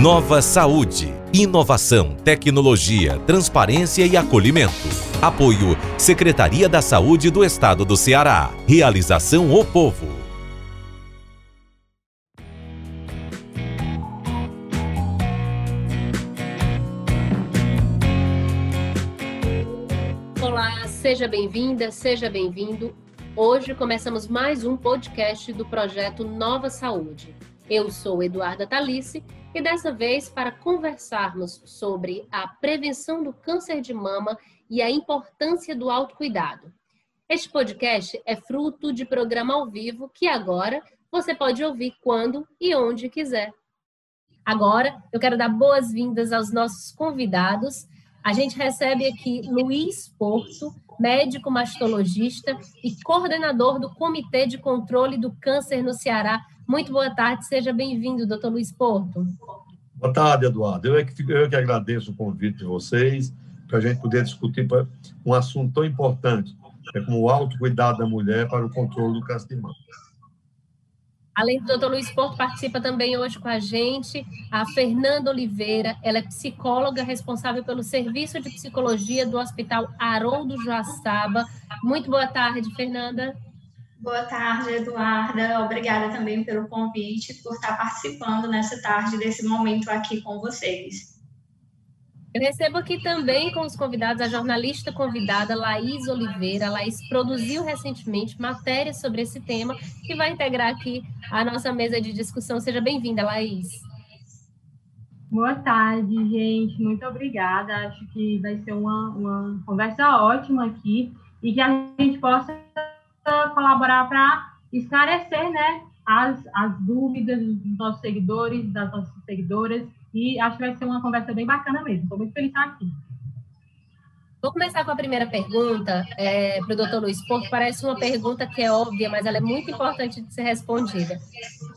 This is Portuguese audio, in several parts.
Nova Saúde. Inovação, tecnologia, transparência e acolhimento. Apoio Secretaria da Saúde do Estado do Ceará. Realização O Povo. Olá, seja bem-vinda, seja bem-vindo. Hoje começamos mais um podcast do projeto Nova Saúde. Eu sou Eduarda Talice e dessa vez para conversarmos sobre a prevenção do câncer de mama e a importância do autocuidado. Este podcast é fruto de programa ao vivo que agora você pode ouvir quando e onde quiser. Agora, eu quero dar boas-vindas aos nossos convidados. A gente recebe aqui Luiz Porto, médico mastologista e coordenador do Comitê de Controle do Câncer no Ceará, muito boa tarde, seja bem-vindo, doutor Luiz Porto. Boa tarde, Eduardo. Eu é que, eu é que agradeço o convite de vocês para a gente poder discutir um assunto tão importante, é como o autocuidado da mulher para o controle do câncer de mama. Além do doutor Luiz Porto, participa também hoje com a gente a Fernanda Oliveira. Ela é psicóloga responsável pelo serviço de psicologia do Hospital Haroldo Joaçaba. Muito boa tarde, Fernanda. Boa tarde, Eduarda. Obrigada também pelo convite, por estar participando nessa tarde desse momento aqui com vocês. Eu recebo aqui também com os convidados a jornalista convidada Laís Oliveira. A Laís produziu recentemente matérias sobre esse tema e vai integrar aqui a nossa mesa de discussão. Seja bem-vinda, Laís. Boa tarde, gente. Muito obrigada. Acho que vai ser uma, uma conversa ótima aqui e que a gente possa colaborar para esclarecer né, as, as dúvidas dos nossos seguidores, das nossas seguidoras, e acho que vai ser uma conversa bem bacana mesmo. Estou muito feliz de estar aqui. Vou começar com a primeira pergunta é, para o doutor Luiz Porto. Parece uma pergunta que é óbvia, mas ela é muito importante de ser respondida.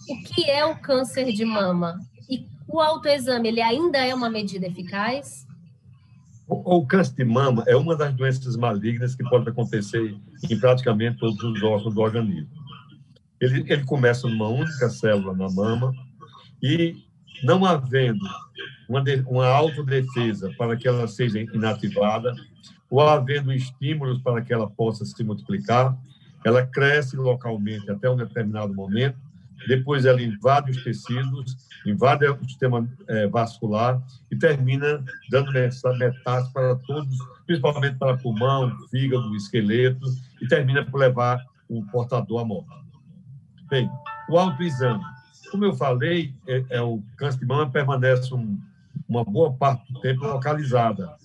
O que é o câncer de mama? E o autoexame, ele ainda é uma medida eficaz? O, câncer de mama é uma das doenças malignas que pode acontecer em praticamente todos os órgãos do organismo. Ele, ele começa numa única célula na mama e, não havendo uma, de, uma autodefesa para que ela seja inativada, ou havendo estímulos para que ela possa se multiplicar, ela cresce localmente até um determinado momento depois ela invade os tecidos, invade o sistema é, vascular e termina dando metástase para todos, principalmente para pulmão, fígado, esqueleto, e termina por levar o portador à morte. Bem, o autoexame. Como eu falei, é, é o câncer de mama permanece um, uma boa parte do tempo localizada.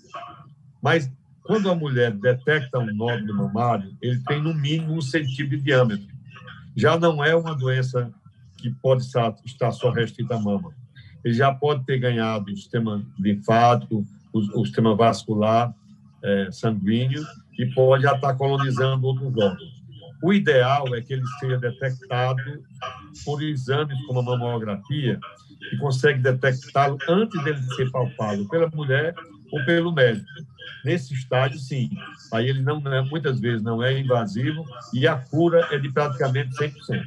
Mas quando a mulher detecta um nódulo mamário, ele tem no mínimo um centímetro de diâmetro. Já não é uma doença que pode estar só restrita à mama. Ele já pode ter ganhado o sistema linfático, o, o sistema vascular é, sanguíneo e pode já estar colonizando outros órgãos. O ideal é que ele seja detectado por exames como a mamografia, que consegue detectá-lo antes dele ser palpado pela mulher ou pelo médico. Nesse estágio, sim. Aí ele não é, muitas vezes não é invasivo e a cura é de praticamente 100%.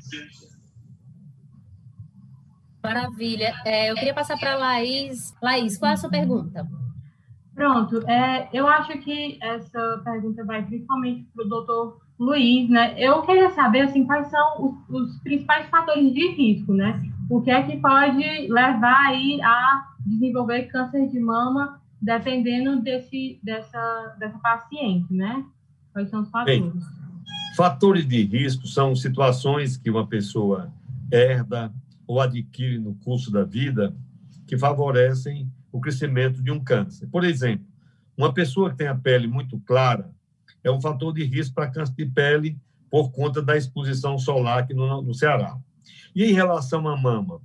Maravilha. É, eu queria passar para a Laís. Laís, qual é a sua pergunta? Pronto. É, eu acho que essa pergunta vai principalmente para o doutor Luiz, né? Eu queria saber, assim, quais são os, os, principais fatores de risco, né? O que é que pode levar aí a desenvolver câncer de mama, dependendo desse, dessa, dessa paciente, né? Quais são os fatores? Bem, fatores de risco são situações que uma pessoa herda, ou adquire no curso da vida que favorecem o crescimento de um câncer. Por exemplo, uma pessoa que tem a pele muito clara é um fator de risco para câncer de pele por conta da exposição solar aqui no, no Ceará. E em relação à mama,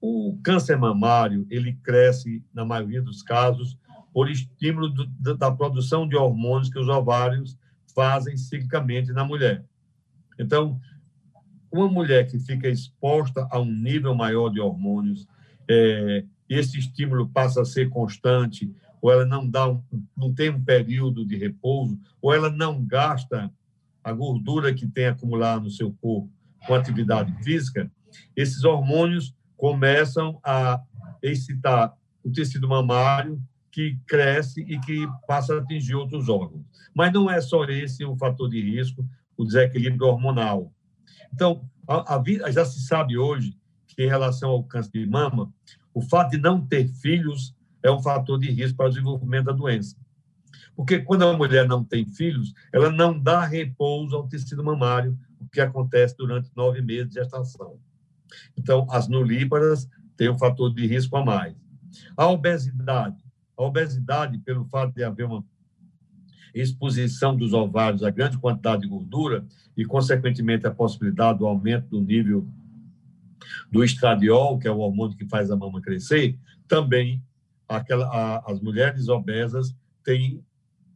o câncer mamário ele cresce na maioria dos casos por estímulo do, da produção de hormônios que os ovários fazem ciclicamente na mulher. Então, uma mulher que fica exposta a um nível maior de hormônios, é, esse estímulo passa a ser constante, ou ela não dá um, não tem um período de repouso, ou ela não gasta a gordura que tem acumulado no seu corpo com atividade física, esses hormônios começam a excitar o tecido mamário, que cresce e que passa a atingir outros órgãos. Mas não é só esse o fator de risco, o desequilíbrio hormonal. Então, a, a, já se sabe hoje que, em relação ao câncer de mama, o fato de não ter filhos é um fator de risco para o desenvolvimento da doença. Porque quando a mulher não tem filhos, ela não dá repouso ao tecido mamário, o que acontece durante nove meses de gestação. Então, as nulíparas têm um fator de risco a mais. A obesidade. A obesidade, pelo fato de haver uma exposição dos ovários a grande quantidade de gordura e, consequentemente, a possibilidade do aumento do nível do estradiol, que é o hormônio que faz a mama crescer, também aquela, a, as mulheres obesas têm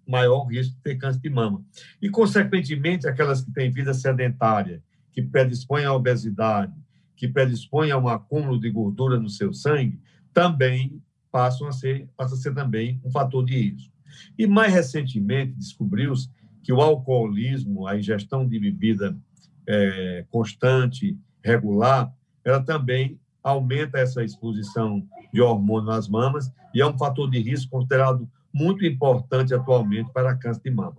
maior risco de ter câncer de mama. E, consequentemente, aquelas que têm vida sedentária, que predispõem à obesidade, que predispõem a um acúmulo de gordura no seu sangue, também passam a ser, passa a ser também um fator de risco. E, mais recentemente, descobriu-se que o alcoolismo, a ingestão de bebida é, constante, regular, ela também aumenta essa exposição de hormônio nas mamas e é um fator de risco considerado muito importante atualmente para câncer de mama.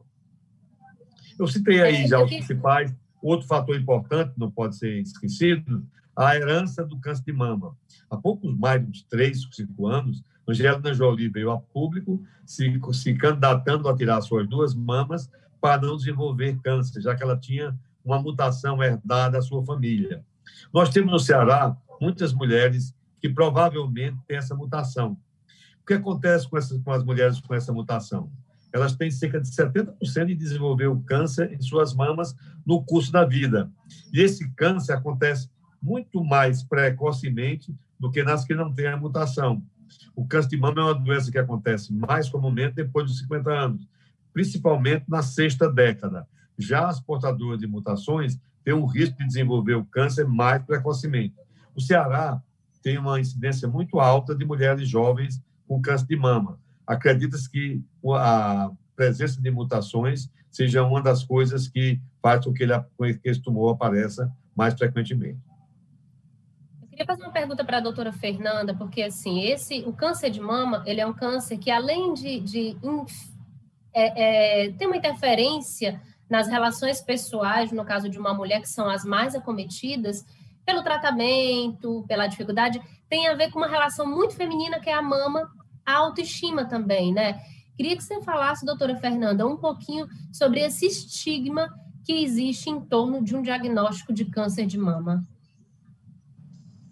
Eu citei aí é, já os principais. Outro fator importante, não pode ser esquecido, a herança do câncer de mama. Há poucos mais de três, cinco anos, Angelina Jolie veio a público se, se candidatando a tirar suas duas mamas para não desenvolver câncer, já que ela tinha uma mutação herdada da sua família. Nós temos no Ceará muitas mulheres que provavelmente têm essa mutação. O que acontece com, essas, com as mulheres com essa mutação? Elas têm cerca de 70% de desenvolver o câncer em suas mamas no curso da vida. E esse câncer acontece muito mais precocemente do que nas que não têm a mutação. O câncer de mama é uma doença que acontece mais comumente depois dos 50 anos, principalmente na sexta década. Já as portadoras de mutações têm um risco de desenvolver o câncer mais precocemente. O Ceará tem uma incidência muito alta de mulheres jovens com câncer de mama. Acredita-se que a presença de mutações seja uma das coisas que faz com que, ele, que esse tumor apareça mais frequentemente. Queria fazer uma pergunta para a doutora Fernanda, porque assim, esse, o câncer de mama, ele é um câncer que além de, de é, é, ter uma interferência nas relações pessoais, no caso de uma mulher, que são as mais acometidas, pelo tratamento, pela dificuldade, tem a ver com uma relação muito feminina que é a mama, a autoestima também, né? Queria que você falasse, doutora Fernanda, um pouquinho sobre esse estigma que existe em torno de um diagnóstico de câncer de mama.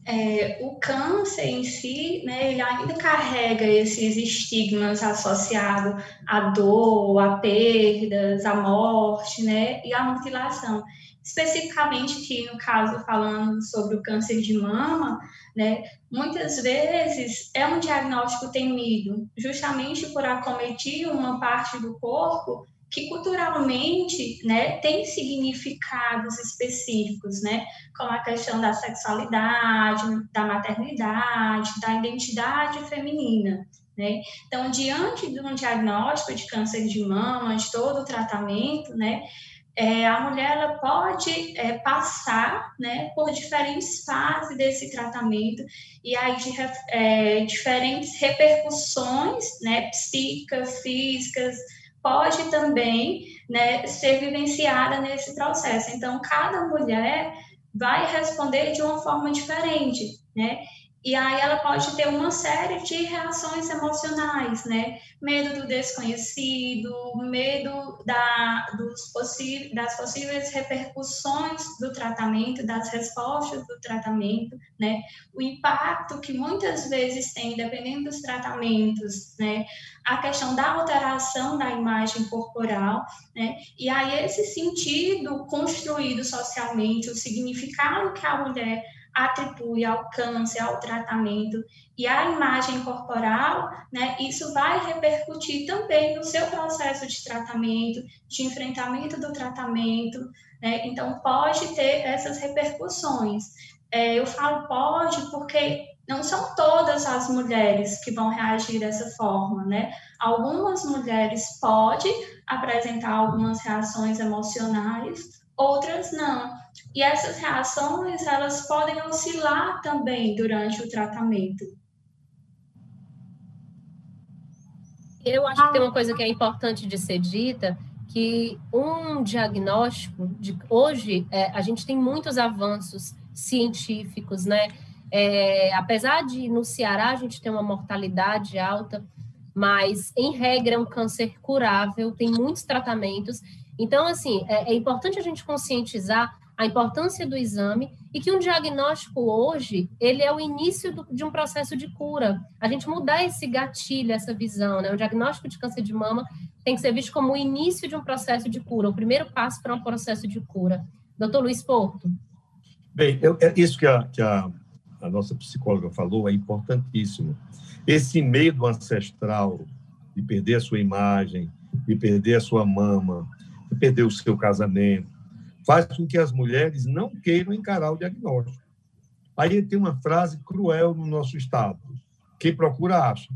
É, o câncer em si, né, ele ainda carrega esses estigmas associados à dor, a perdas, à morte, né, e à mutilação. Especificamente aqui no caso falando sobre o câncer de mama, né, muitas vezes é um diagnóstico temido, justamente por acometer uma parte do corpo que culturalmente, né, tem significados específicos, né, como a questão da sexualidade, da maternidade, da identidade feminina. Né? Então, diante de um diagnóstico de câncer de mama, de todo o tratamento, né, é, a mulher ela pode é, passar né, por diferentes fases desse tratamento e aí de, é, diferentes repercussões né, psíquicas, físicas, pode também né, ser vivenciada nesse processo. Então, cada mulher vai responder de uma forma diferente, né? E aí ela pode ter uma série de reações emocionais, né? Medo do desconhecido, medo da, dos das possíveis repercussões do tratamento, das respostas do tratamento, né? O impacto que muitas vezes tem, dependendo dos tratamentos, né? A questão da alteração da imagem corporal, né? E aí esse sentido construído socialmente, o significado que a mulher atribui ao câncer, ao tratamento e à imagem corporal, né, isso vai repercutir também no seu processo de tratamento, de enfrentamento do tratamento, né, então pode ter essas repercussões. É, eu falo pode porque não são todas as mulheres que vão reagir dessa forma, né? Algumas mulheres podem apresentar algumas reações emocionais, outras não. E essas reações, elas podem oscilar também durante o tratamento. Eu acho que tem uma ah. coisa que é importante de ser dita, que um diagnóstico de hoje é, a gente tem muitos avanços científicos, né? É, apesar de no Ceará a gente ter uma mortalidade alta, mas em regra é um câncer curável, tem muitos tratamentos então, assim, é, é importante a gente conscientizar a importância do exame e que um diagnóstico hoje, ele é o início do, de um processo de cura. A gente mudar esse gatilho, essa visão, né? O diagnóstico de câncer de mama tem que ser visto como o início de um processo de cura, o primeiro passo para um processo de cura. Doutor Luiz Porto. Bem, eu, é isso que, a, que a, a nossa psicóloga falou é importantíssimo. Esse medo ancestral de perder a sua imagem, de perder a sua mama, de perder o seu casamento, faz com que as mulheres não queiram encarar o diagnóstico. Aí tem uma frase cruel no nosso Estado: quem procura, acha.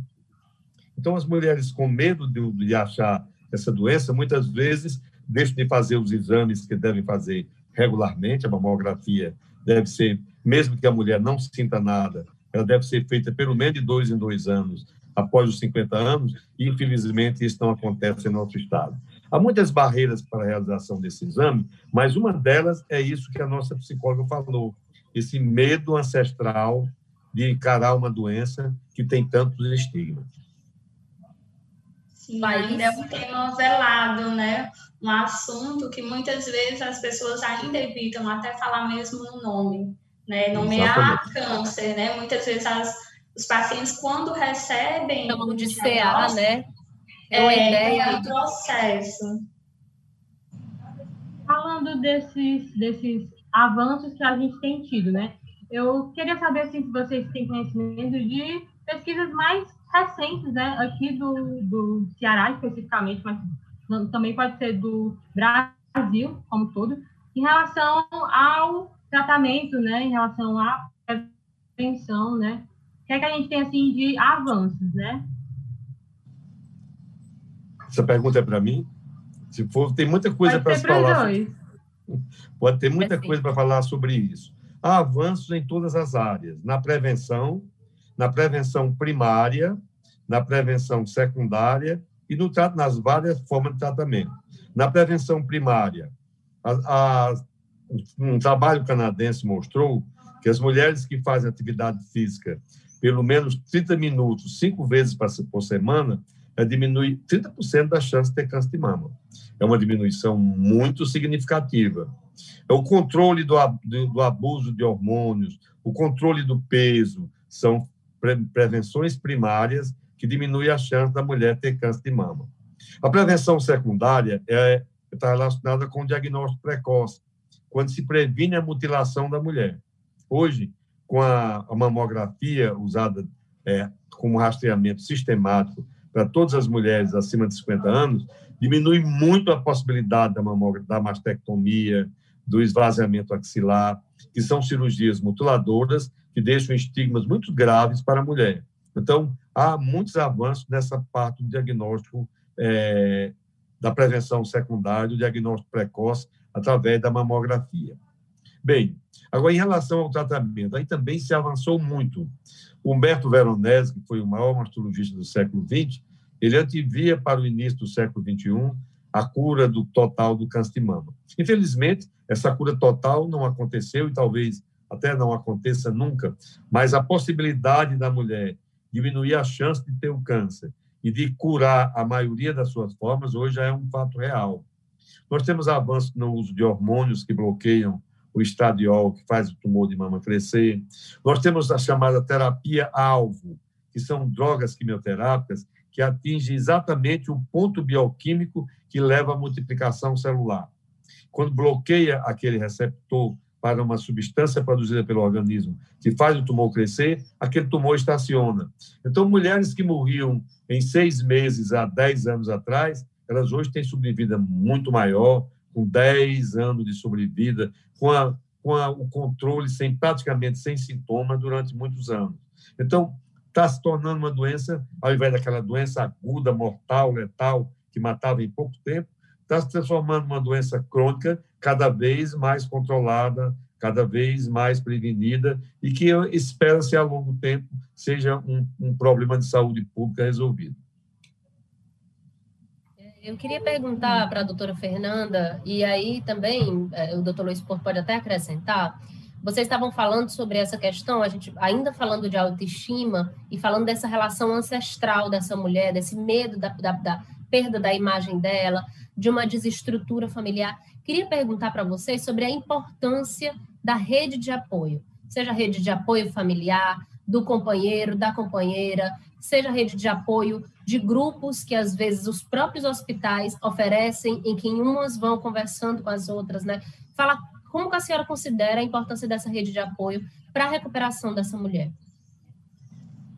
Então, as mulheres com medo de, de achar essa doença, muitas vezes deixam de fazer os exames que devem fazer regularmente, a mamografia deve ser, mesmo que a mulher não sinta nada, ela deve ser feita pelo menos de dois em dois anos, após os 50 anos, e infelizmente isso não acontece em nosso estado. Há muitas barreiras para a realização desse exame, mas uma delas é isso que a nossa psicóloga falou, esse medo ancestral de encarar uma doença que tem tantos estigmas. Sim, ainda é um tema velado, né? Um assunto que muitas vezes as pessoas ainda evitam até falar mesmo no nome, né? Nomear câncer, né? Muitas vezes as, os pacientes, quando recebem... Chamam de CA, né? É uma é, ideia... É um processo. Falando desses, desses avanços que a gente tem tido, né? Eu queria saber assim, se vocês têm conhecimento de pesquisas mais recentes, né, aqui do, do Ceará especificamente, mas também pode ser do Brasil como todo, em relação ao tratamento, né, em relação à prevenção, né, o que é que a gente tem, assim, de avanços, né? Essa pergunta é para mim? Se for, tem muita coisa para falar. Dois. Pode ter muita coisa para falar sobre isso. Há avanços em todas as áreas, na prevenção, na prevenção primária, na prevenção secundária e no, nas várias formas de tratamento. Na prevenção primária, a, a, um trabalho canadense mostrou que as mulheres que fazem atividade física pelo menos 30 minutos, cinco vezes por semana, é diminui 30% da chance de ter câncer de mama. É uma diminuição muito significativa. É o controle do, do abuso de hormônios, o controle do peso, são prevenções primárias que diminuem a chance da mulher ter câncer de mama. A prevenção secundária é, está relacionada com o diagnóstico precoce, quando se previne a mutilação da mulher. Hoje, com a, a mamografia usada é, como rastreamento sistemático para todas as mulheres acima de 50 anos, diminui muito a possibilidade da, da mastectomia, do esvaziamento axilar, que são cirurgias mutiladoras que deixam estigmas muito graves para a mulher. Então, há muitos avanços nessa parte do diagnóstico é, da prevenção secundária, do diagnóstico precoce, através da mamografia. Bem, agora em relação ao tratamento, aí também se avançou muito. Humberto Veronese, que foi o maior mastologista do século XX, ele antevia para o início do século XXI a cura do total do câncer de mama. Infelizmente, essa cura total não aconteceu e talvez até não aconteça nunca, mas a possibilidade da mulher diminuir a chance de ter o câncer e de curar a maioria das suas formas, hoje já é um fato real. Nós temos avanços no uso de hormônios que bloqueiam o estradiol, que faz o tumor de mama crescer. Nós temos a chamada terapia-alvo, que são drogas quimioterápicas que atingem exatamente o ponto bioquímico que leva à multiplicação celular. Quando bloqueia aquele receptor para uma substância produzida pelo organismo que faz o tumor crescer, aquele tumor estaciona. Então, mulheres que morriam em seis meses há dez anos atrás, elas hoje têm sobrevida muito maior, com dez anos de sobrevida, com, a, com a, o controle sem praticamente sem sintoma durante muitos anos. Então, está se tornando uma doença, ao invés daquela doença aguda, mortal, letal, que matava em pouco tempo, está se transformando numa doença crônica cada vez mais controlada, cada vez mais prevenida e que espera-se a longo tempo seja um, um, problema de saúde pública resolvido. Eu queria perguntar para a doutora Fernanda, e aí também é, o doutor Luiz Porto pode até acrescentar, vocês estavam falando sobre essa questão, a gente ainda falando de autoestima e falando dessa relação ancestral dessa mulher, desse medo da, da, da perda da imagem dela, de uma desestrutura familiar. Queria perguntar para vocês sobre a importância da rede de apoio, seja rede de apoio familiar, do companheiro, da companheira, seja rede de apoio de grupos que às vezes os próprios hospitais oferecem, em que umas vão conversando com as outras, né? Fala como a senhora considera a importância dessa rede de apoio para a recuperação dessa mulher?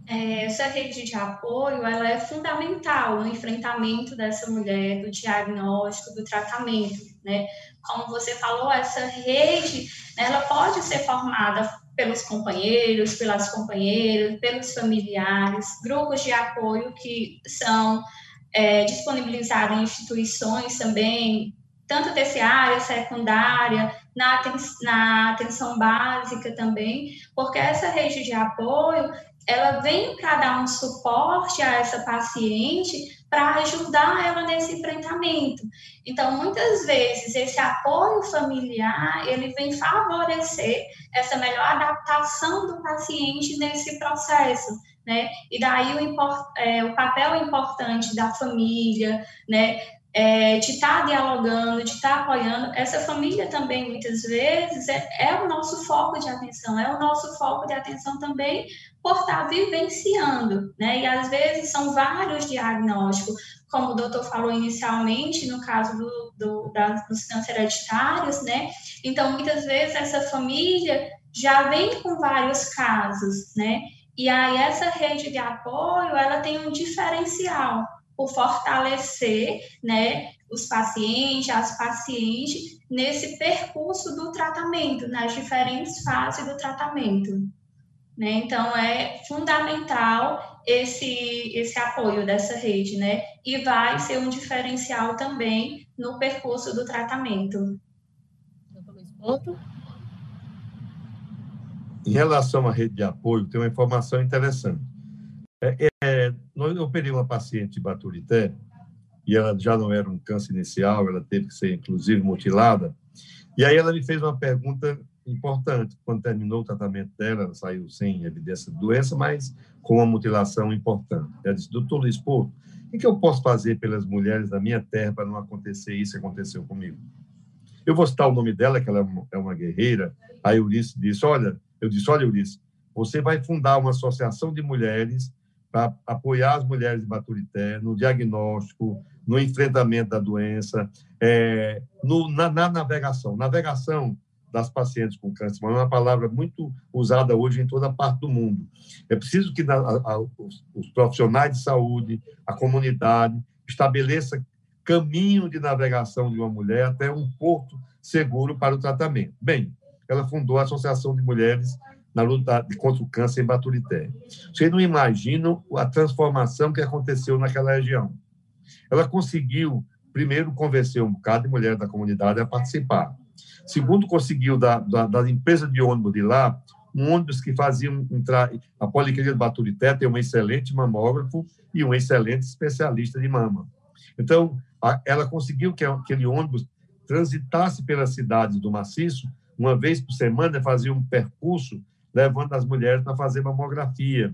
É, essa rede de apoio ela é fundamental no enfrentamento dessa mulher, do diagnóstico, do tratamento, né? Como você falou, essa rede né, ela pode ser formada pelos companheiros, pelas companheiras, pelos familiares, grupos de apoio que são é, disponibilizados em instituições também, tanto terciária, secundária, na, na atenção básica também, porque essa rede de apoio ela vem para dar um suporte a essa paciente para ajudar ela nesse enfrentamento. Então, muitas vezes, esse apoio familiar, ele vem favorecer essa melhor adaptação do paciente nesse processo, né? E daí o, é, o papel importante da família, né? É, de estar tá dialogando, de estar tá apoiando. Essa família também, muitas vezes, é, é, o nosso foco de atenção, é o nosso foco de atenção também por estar vivenciando, né? E às vezes são vários diagnósticos, como o doutor falou inicialmente, no caso do, do, dos câncer hereditários, né? Então, muitas vezes essa família já vem com vários casos, né? E aí essa rede de apoio, ela tem um diferencial por fortalecer, né, os pacientes, as pacientes nesse percurso do tratamento, nas diferentes fases do tratamento. Né? Então, é fundamental esse, esse apoio dessa rede, né? E vai ser um diferencial também no percurso do tratamento. Em relação à rede de apoio, tem uma informação interessante. É, é, eu operei uma paciente Baturité, e ela já não era um câncer inicial, ela teve que ser, inclusive, mutilada. E aí ela me fez uma pergunta importante. Quando terminou o tratamento dela, ela saiu sem evidência de doença, mas com uma mutilação importante. Ela disse, doutor Luiz Porto, o que eu posso fazer pelas mulheres da minha terra para não acontecer isso que aconteceu comigo? Eu vou citar o nome dela, que ela é uma é guerreira. Aí Eurice disse, olha, eu disse, olha, Eurice, você vai fundar uma associação de mulheres para apoiar as mulheres de Baturité no diagnóstico, no enfrentamento da doença, é, no, na, na navegação. Navegação das pacientes com câncer, mas é uma palavra muito usada hoje em toda parte do mundo. É preciso que a, a, os, os, profissionais de saúde, a comunidade, estabeleça caminho de navegação de uma mulher até um porto seguro para o tratamento. Bem, ela fundou a Associação de Mulheres na luta contra o câncer em Baturité. Vocês não imaginam a transformação que aconteceu naquela região. Ela conseguiu, primeiro, convencer um bocado de mulheres da comunidade a participar. Segundo, conseguiu da, da, da empresa de ônibus de lá, um ônibus que fazia entrar. A Policlínica de Baturité tem um excelente mamógrafo e um excelente especialista de mama. Então, a, ela conseguiu que aquele ônibus transitasse pelas cidades do maciço, uma vez por semana, fazia um percurso levando as mulheres para fazer mamografia,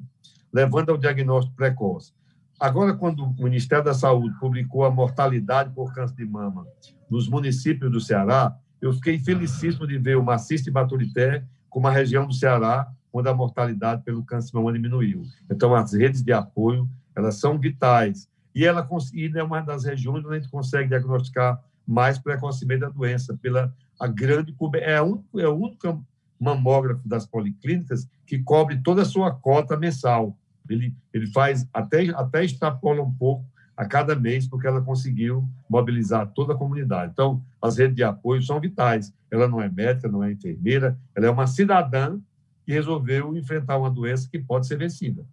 levando ao diagnóstico precoce. Agora, quando o Ministério da Saúde publicou a mortalidade por câncer de mama nos municípios do Ceará, eu fiquei felicíssimo de ver o Maciço de Baturité como a região do Ceará onde a mortalidade pelo câncer de mama diminuiu. Então, as redes de apoio, elas são vitais. E ela é uma das regiões onde a gente consegue diagnosticar mais precocemente a doença, pela a grande é, um, é o único mamógrafo das policlínicas que cobre toda a sua cota mensal. Ele, ele faz até, até extrapola um pouco a cada mês, porque ela conseguiu mobilizar toda a comunidade. Então, as redes de apoio são vitais. Ela não é médica, não é enfermeira, ela é uma cidadã que resolveu enfrentar uma doença que pode ser vencida.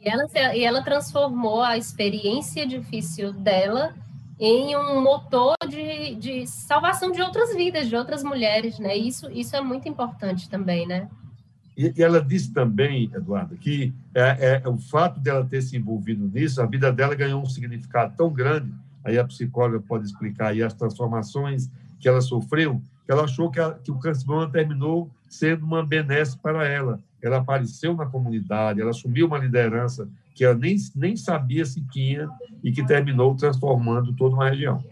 E ela, e ela transformou a experiência difícil dela em um motor de, de salvação de outras vidas, de outras mulheres, né? Isso, isso é muito importante também, né? E, e ela disse também, Eduardo, que é, é, o fato dela ter se envolvido nisso, a vida dela ganhou um significado tão grande aí a psicóloga pode explicar aí as transformações que ela sofreu, que ela achou que, a, que o câncer de terminou sendo uma benesse para ela. Ela apareceu na comunidade, ela assumiu uma liderança que ela nem, nem sabia se tinha e que terminou transformando toda uma região.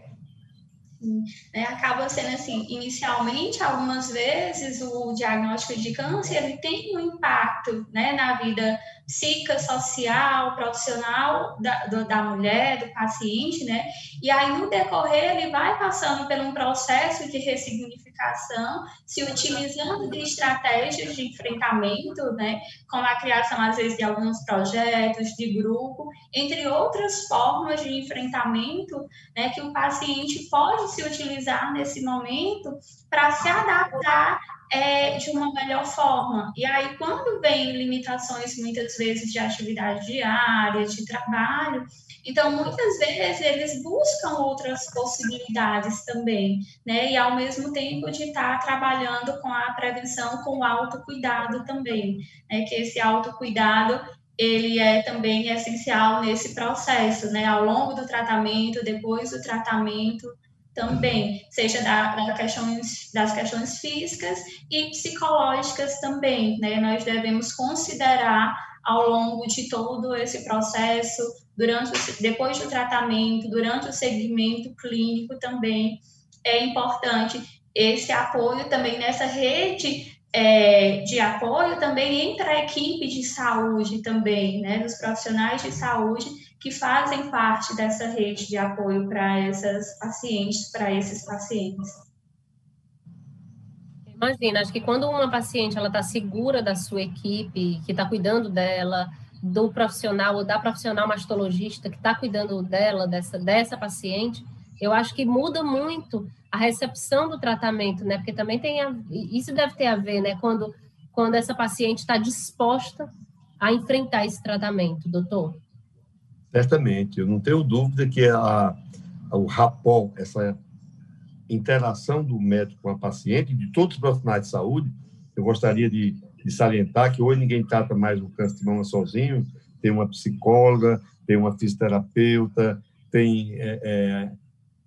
Né? Acaba sendo assim, inicialmente, algumas vezes, o diagnóstico de câncer ele tem um impacto né, na vida psicossocial, profissional da, do, da mulher, do paciente, né? E aí, no decorrer, ele vai passando por um processo de ressignificação, se utilizando de estratégias de enfrentamento, né? Como a criação, às vezes, de alguns projetos de grupo, entre outras formas de enfrentamento, né? Que o paciente pode se utilizar nesse momento para se adaptar é, de uma melhor forma. E aí, quando vem limitações, muitas vezes, de atividade diária, de trabalho, então, muitas vezes, eles buscam outras possibilidades também, né? E, ao mesmo tempo, de estar trabalhando com a prevenção, com o autocuidado também, né? Que esse autocuidado, ele é também essencial nesse processo, né? Ao longo do tratamento, depois do tratamento, também, seja da, da questões, das questões físicas e psicológicas também, né? Nós devemos considerar ao longo de todo esse processo, durante depois do tratamento, durante o segmento clínico também é importante esse apoio também nessa rede é, de apoio também entre a equipe de saúde também, né, dos profissionais de saúde que fazem parte dessa rede de apoio para essas pacientes, para esses pacientes. Imagina, acho que quando uma paciente ela está segura da sua equipe, que está cuidando dela, do profissional ou da profissional mastologista que está cuidando dela, dessa, dessa paciente, eu acho que muda muito a recepção do tratamento, né? Porque também tem a, isso deve ter a ver, né? Quando, quando essa paciente está disposta a enfrentar esse tratamento, doutor. Certamente, eu não tenho dúvida que a, o rapó, essa interação do médico com a paciente, de todos os profissionais de saúde, eu gostaria de, de salientar que hoje ninguém trata mais o câncer de mama sozinho, tem uma psicóloga, tem uma fisioterapeuta, tem é,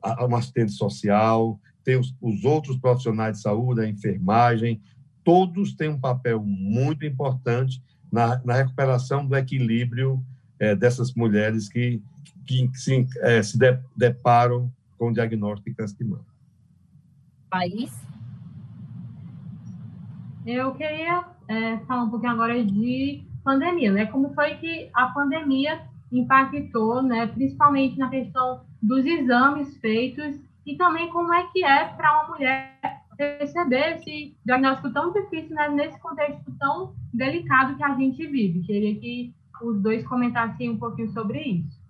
é, um assistente social, tem os, os outros profissionais de saúde, a enfermagem, todos têm um papel muito importante na, na recuperação do equilíbrio é, dessas mulheres que, que se, é, se de, deparam com o diagnóstico de câncer de mama. País? Eu queria é, falar um pouquinho agora de pandemia, né? Como foi que a pandemia impactou, né? Principalmente na questão dos exames feitos e também como é que é para uma mulher receber esse diagnóstico tão difícil né? nesse contexto tão delicado que a gente vive. Queria que os dois comentassem um pouquinho sobre isso.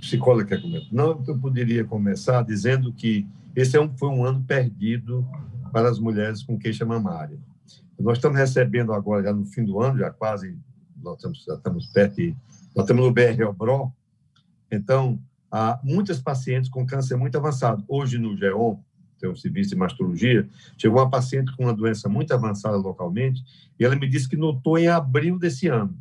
Psicóloga quer comentar? Não, eu poderia começar dizendo que esse é um, foi um ano perdido para as mulheres com queixa mamária. Nós estamos recebendo agora, já no fim do ano, já quase, nós estamos, já estamos perto, de, nós estamos no BR-Obró, então, há muitas pacientes com câncer muito avançado. Hoje, no GEON, tem um serviço de mastologia, chegou uma paciente com uma doença muito avançada localmente, e ela me disse que notou em abril desse ano,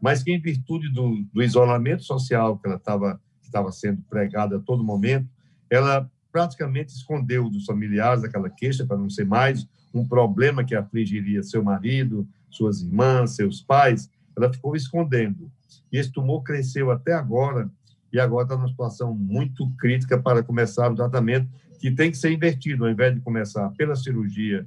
mas que em virtude do, do isolamento social que ela estava estava sendo pregada a todo momento, ela praticamente escondeu dos familiares aquela queixa para não ser mais um problema que afligiria seu marido, suas irmãs, seus pais, ela ficou escondendo. E esse tumor cresceu até agora e agora está numa situação muito crítica para começar o tratamento que tem que ser invertido, ao invés de começar pela cirurgia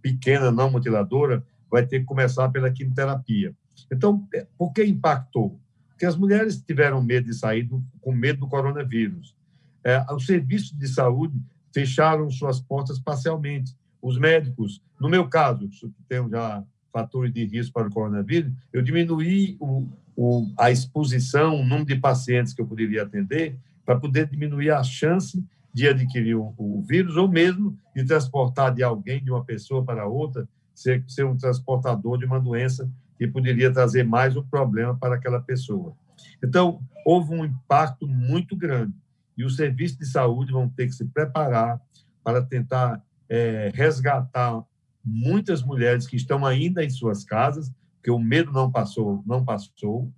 pequena, não mutiladora, vai ter que começar pela quimioterapia. Então, é, por que impactou? Porque as mulheres tiveram medo de sair do, com medo do coronavírus. É, os serviços de saúde fecharam suas portas parcialmente. Os médicos, no meu caso, que tenho já fatores de risco para o coronavírus, eu diminuí o, o, a exposição, o número de pacientes que eu poderia atender, para poder diminuir a chance de adquirir o, o, vírus ou mesmo de transportar de alguém, de uma pessoa para outra, ser, ser um transportador de uma doença que poderia trazer mais um problema para aquela pessoa. Então, houve um impacto muito grande e os serviços de saúde vão ter que se preparar para tentar é, resgatar muitas mulheres que estão ainda em suas casas, porque o medo não passou, não passou.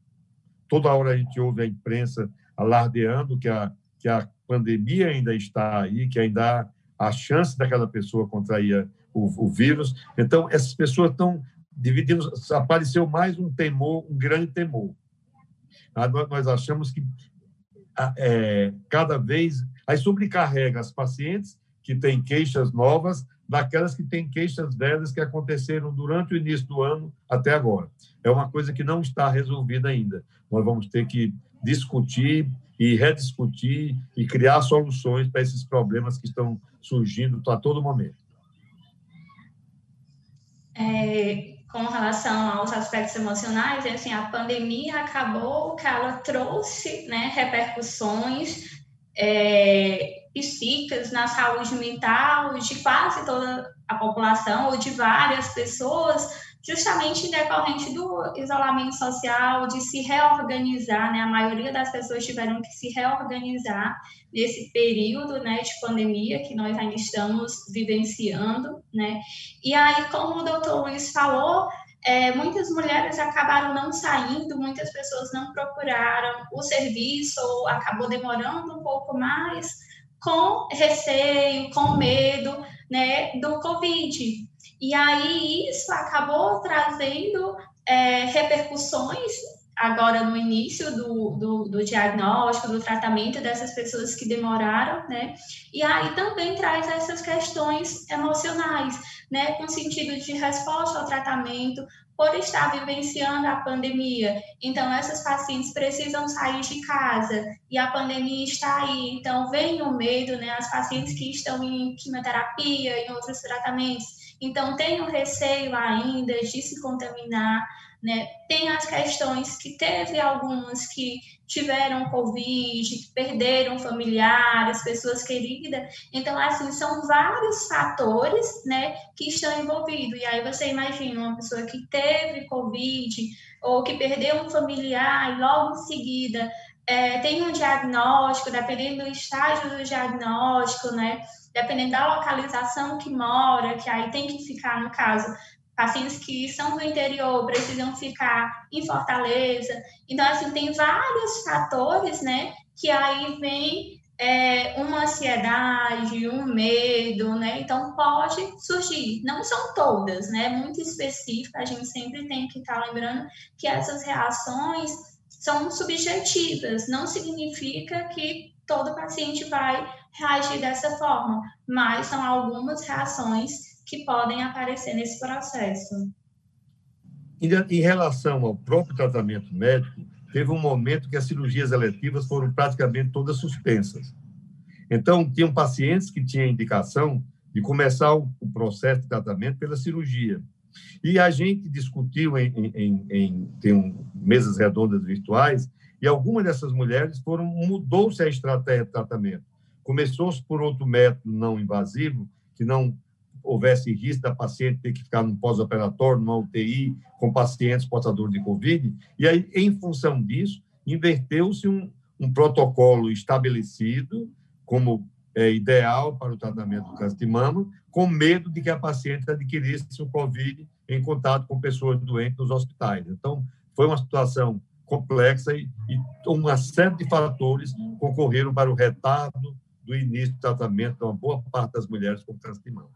toda hora a gente ouve a imprensa alardeando que a, que a pandemia ainda está aí, que ainda há a chance daquela pessoa contrair o, o vírus. Então, essas pessoas estão dividindo, apareceu mais um temor, um grande temor. Ah, nós achamos que ah, é, cada vez aí sobrecarrega as pacientes que têm queixas novas daquelas que têm queixas velhas que aconteceram durante o início do ano até agora. É uma coisa que não está resolvida ainda. Nós vamos ter que discutir e rediscutir e criar soluções para esses problemas que estão surgindo a todo momento. É, com relação aos aspectos emocionais, assim, a pandemia acabou que ela trouxe né, repercussões é, psíquicas na saúde mental de quase toda a população ou de várias pessoas, justamente decorrente do isolamento social, de se reorganizar, né? A maioria das pessoas tiveram que se reorganizar nesse período, né, de pandemia que nós ainda estamos vivenciando, né? E aí, como o doutor Luiz falou, é, muitas mulheres acabaram não saindo, muitas pessoas não procuraram o serviço, ou acabou demorando um pouco mais, com receio, com medo né, do Covid. E aí isso acabou trazendo é, repercussões agora no início do, do, do, diagnóstico, do tratamento dessas pessoas que demoraram, né? E aí também traz essas questões emocionais, né? Com sentido de resposta ao tratamento, por estar vivenciando a pandemia. Então, essas pacientes precisam sair de casa e a pandemia está aí. Então, vem o medo, né? As pacientes que estão em quimioterapia, em outros tratamentos, então tem o receio ainda de se contaminar né? Tem as questões que teve algumas que tiveram Covid, que perderam familiares, pessoas queridas. Então, assim, são vários fatores, né, que estão envolvidos. E aí você imagina uma pessoa que teve Covid ou que perdeu um familiar e logo em seguida é, tem um diagnóstico, dependendo do estágio do diagnóstico, né, dependendo da localização que mora, que aí tem que ficar, no caso, pacientes que são do interior precisam ficar em Fortaleza. Então, assim, tem vários fatores, né, que aí vem é, uma ansiedade, um medo, né? Então, pode surgir. Não são todas, né? Muito específica, a gente sempre tem que estar lembrando que essas reações são subjetivas, não significa que todo paciente vai reagir dessa forma, mas são algumas reações que podem aparecer nesse processo. Em relação ao próprio tratamento médico, teve um momento que as cirurgias eletivas foram praticamente todas suspensas. Então, tinham pacientes que tinham indicação de começar o processo de tratamento pela cirurgia. E a gente discutiu em, em, em tem um, mesas redondas virtuais e algumas dessas mulheres foram mudou-se a estratégia de tratamento. Começou-se por outro método não invasivo que não houvesse risco da paciente ter que ficar no pós-operatório, numa UTI, com pacientes portadores de Covid. E aí, em função disso, inverteu-se um, um protocolo estabelecido como é, ideal para o tratamento do câncer de mama, com medo de que a paciente adquirisse o Covid em contato com pessoas doentes nos hospitais. Então, foi uma situação complexa e, e uma série de fatores concorreram para o retardo do início do tratamento de uma boa parte das mulheres com câncer de mama.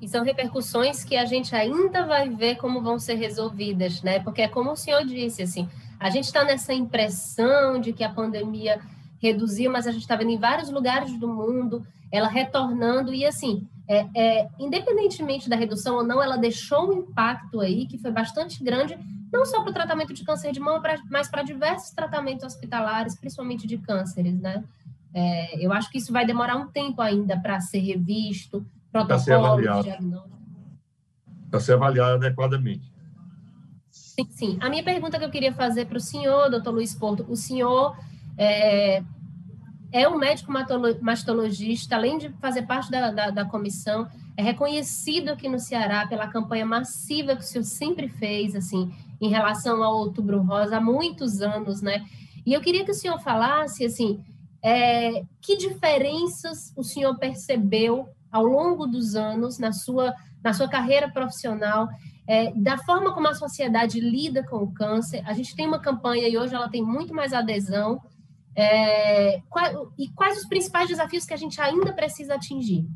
E são repercussões que a gente ainda vai ver como vão ser resolvidas, né? Porque é como o senhor disse, assim, a gente está nessa impressão de que a pandemia reduziu, mas a gente está vendo em vários lugares do mundo ela retornando e assim, é, é, independentemente da redução ou não, ela deixou um impacto aí que foi bastante grande, não só para o tratamento de câncer de mama, mas para diversos tratamentos hospitalares, principalmente de cânceres, né? É, eu acho que isso vai demorar um tempo ainda para ser revisto, para ser avaliado. Para ser avaliado adequadamente. Sim, sim. A minha pergunta que eu queria fazer para o senhor, doutor Luiz Porto, o senhor é, é um médico mastologista, além de fazer parte da, da, da, comissão, é reconhecido aqui no Ceará pela campanha massiva que o senhor sempre fez, assim, em relação ao Outubro Rosa, há muitos anos, né? E eu queria que o senhor falasse, assim, é, que diferenças o senhor percebeu ao longo dos anos, na sua, na sua carreira profissional, é, da forma como a sociedade lida com o câncer. A gente tem uma campanha e hoje ela tem muito mais adesão. É, qual, e quais os principais desafios que a gente ainda precisa atingir?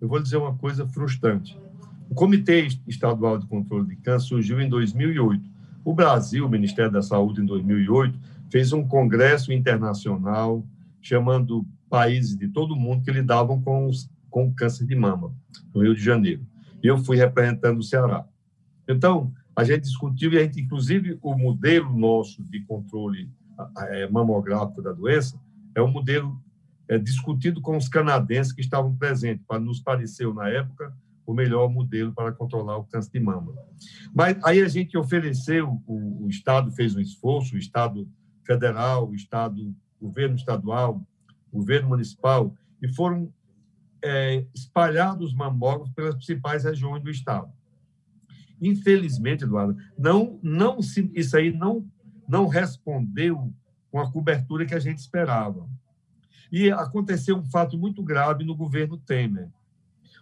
Eu vou dizer uma coisa frustrante. O Comitê Estadual de Controle de Câncer surgiu em 2008. O Brasil, o Ministério da Saúde, em 2008, fez um congresso internacional chamando países de todo mundo que lidavam com, os, com o câncer de mama, no Rio de Janeiro. Eu fui representando o Ceará. Então, a gente discutiu, e a gente, inclusive, o modelo nosso de controle mamográfico da doença é um modelo é, discutido com os canadenses que estavam presentes, para nos pareceu, na época, o melhor modelo para controlar o câncer de mama. Mas aí a gente ofereceu, o, o Estado fez um esforço, o Estado federal, o Estado, o governo estadual, o governo municipal, e foram é, espalhados mamógrafos pelas principais regiões do Estado. Infelizmente, Eduardo, não, não, isso aí não, não respondeu com a cobertura que a gente esperava. E aconteceu um fato muito grave no governo Temer.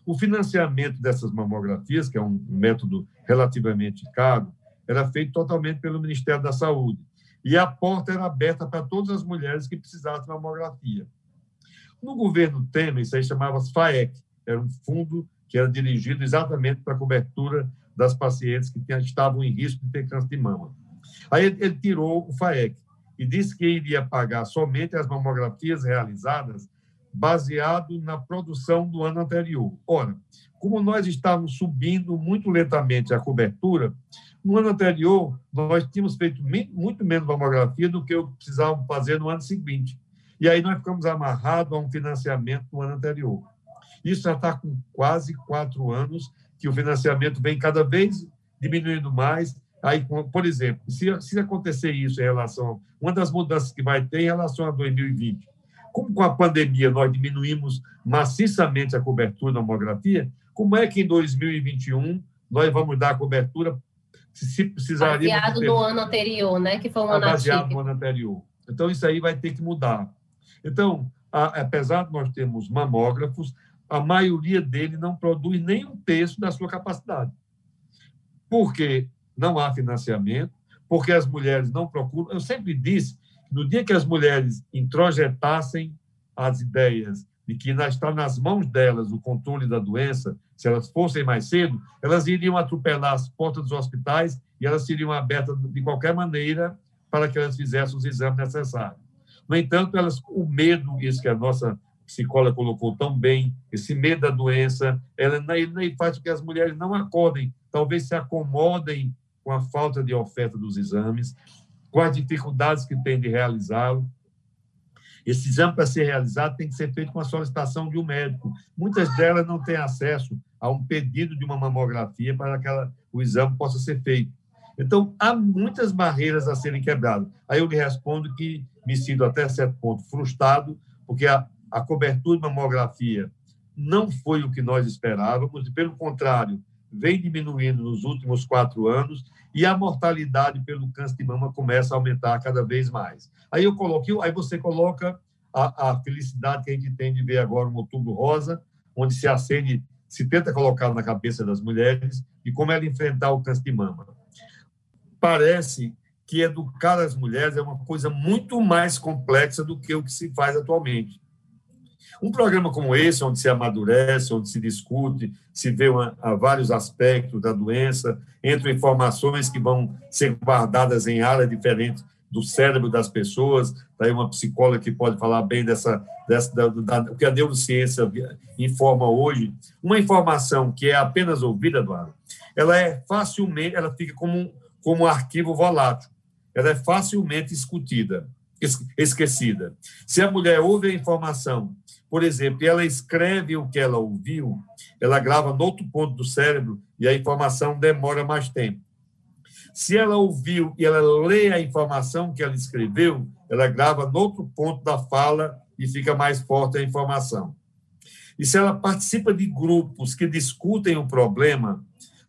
O financiamento dessas mamografias, que é um método relativamente caro, era feito totalmente pelo Ministério da Saúde. E a porta era aberta para todas as mulheres que precisassem de mamografia. No governo Temer, isso aí chamava-se FAEC, era um fundo que era dirigido exatamente para a cobertura das pacientes que estavam em risco de ter câncer de mama. Aí ele tirou o FAEC e disse que iria pagar somente as mamografias realizadas baseado na produção do ano anterior. Ora, como nós estávamos subindo muito lentamente a cobertura, no ano anterior nós tínhamos feito muito menos mamografia do que eu precisava fazer no ano seguinte. E aí nós ficamos amarrados a um financiamento no ano anterior. Isso já está com quase quatro anos que o financiamento vem cada vez diminuindo mais. Aí, por exemplo, se, se acontecer isso em relação, uma das mudanças que vai ter em relação a 2020, como com a pandemia nós diminuímos maciçamente a cobertura da mamografia, como é que em 2021 nós vamos dar a cobertura se precisaria baseado no ano anterior, né, que foi um ano baseado no ano anterior. Então isso aí vai ter que mudar. Então, a, apesar de nós termos mamógrafos, a maioria dele não produz nem um terço da sua capacidade. Porque não há financiamento, porque as mulheres não procuram. Eu sempre disse no dia que as mulheres introjetassem as ideias de que está nas mãos delas o controle da doença, se elas fossem mais cedo, elas iriam atropelar as portas dos hospitais e elas seriam abertas de qualquer maneira para que elas fizessem os exames necessários. No entanto, elas, o medo, isso que a nossa psicóloga colocou tão bem, esse medo da doença, ela nem faz com que as mulheres não acordem, talvez se acomodem com a falta de oferta dos exames, com as dificuldades que tem de realizá-lo. Esse exame, para ser realizado, tem que ser feito com a solicitação de um médico. Muitas delas não têm acesso a um pedido de uma mamografia para que ela, o exame possa ser feito. Então, há muitas barreiras a serem quebradas. Aí eu lhe respondo que me sinto até certo ponto frustrado, porque a, a cobertura de mamografia não foi o que nós esperávamos, e, pelo contrário, vem diminuindo nos últimos quatro anos e a mortalidade pelo câncer de mama começa a aumentar cada vez mais. Aí eu coloquei, aí você coloca a, a felicidade que a gente tem de ver agora um outubro rosa, onde se acende, se tenta colocar na cabeça das mulheres e como ela enfrentar o câncer de mama. Parece que educar as mulheres é uma coisa muito mais complexa do que o que se faz atualmente. Um programa como esse, onde se amadurece, onde se discute, se vê uma, vários aspectos da doença, entre informações que vão ser guardadas em áreas diferentes do cérebro das pessoas. Daí uma psicóloga que pode falar bem dessa, dessa da, da, o que a neurociência informa hoje. Uma informação que é apenas ouvida, Eduardo, ela é facilmente, ela fica como como um arquivo volátil. Ela é facilmente discutida, esquecida. Se a mulher ouve a informação por exemplo, ela escreve o que ela ouviu, ela grava no outro ponto do cérebro e a informação demora mais tempo. Se ela ouviu e ela lê a informação que ela escreveu, ela grava no outro ponto da fala e fica mais forte a informação. E se ela participa de grupos que discutem o problema,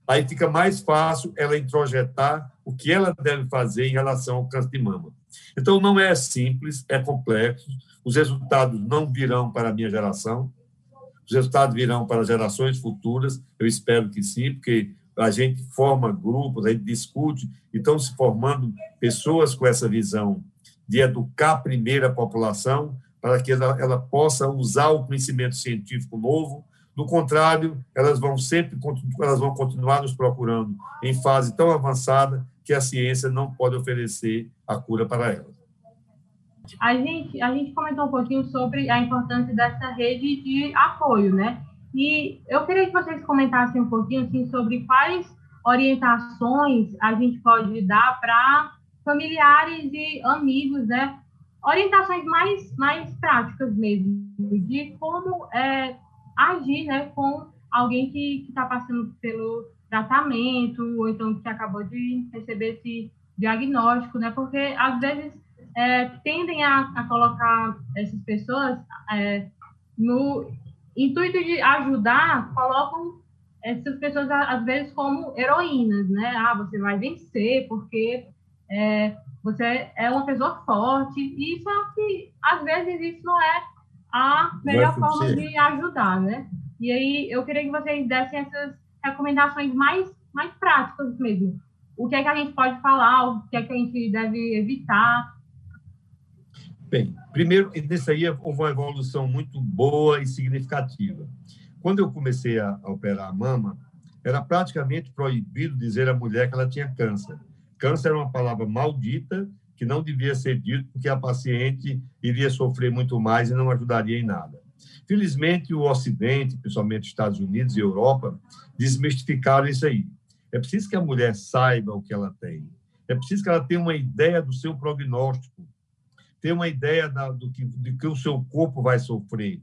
aí fica mais fácil ela introjetar o que ela deve fazer em relação ao câncer de mama. Então, não é simples, é complexo, os resultados não virão para a minha geração, os resultados virão para gerações futuras, eu espero que sim, porque a gente forma grupos, a gente discute, e estão se formando pessoas com essa visão de educar primeiro a população para que ela, ela possa usar o conhecimento científico novo. Do contrário, elas vão sempre elas vão continuar nos procurando em fase tão avançada que a ciência não pode oferecer a cura para elas. A gente, a gente comentou um pouquinho sobre a importância dessa rede de apoio, né? E eu queria que vocês comentassem um pouquinho assim, sobre quais orientações a gente pode dar para familiares e amigos, né? Orientações mais, mais práticas mesmo, de como é, agir né, com alguém que está passando pelo tratamento, ou então que acabou de receber esse diagnóstico, né? Porque às vezes é, tendem a, a, colocar essas pessoas é, no intuito de ajudar, colocam essas pessoas, às vezes, como heroínas, né? Ah, você vai vencer porque é, você é uma pessoa forte. E só que, às vezes, isso não é a melhor forma de ajudar, né? E aí, eu queria que vocês dessem essas recomendações mais, mais práticas mesmo. O que é que a gente pode falar, o que é que a gente deve evitar, Bem, primeiro, nisso aí houve uma evolução muito boa e significativa. Quando eu comecei a operar a mama, era praticamente proibido dizer à mulher que ela tinha câncer. Câncer era uma palavra maldita que não devia ser dito porque a paciente iria sofrer muito mais e não ajudaria em nada. Felizmente, o Ocidente, principalmente Estados Unidos e Europa, desmistificaram isso aí. É preciso que a mulher saiba o que ela tem. É preciso que ela tenha uma ideia do seu prognóstico ter uma ideia da, do que, de que o seu corpo vai sofrer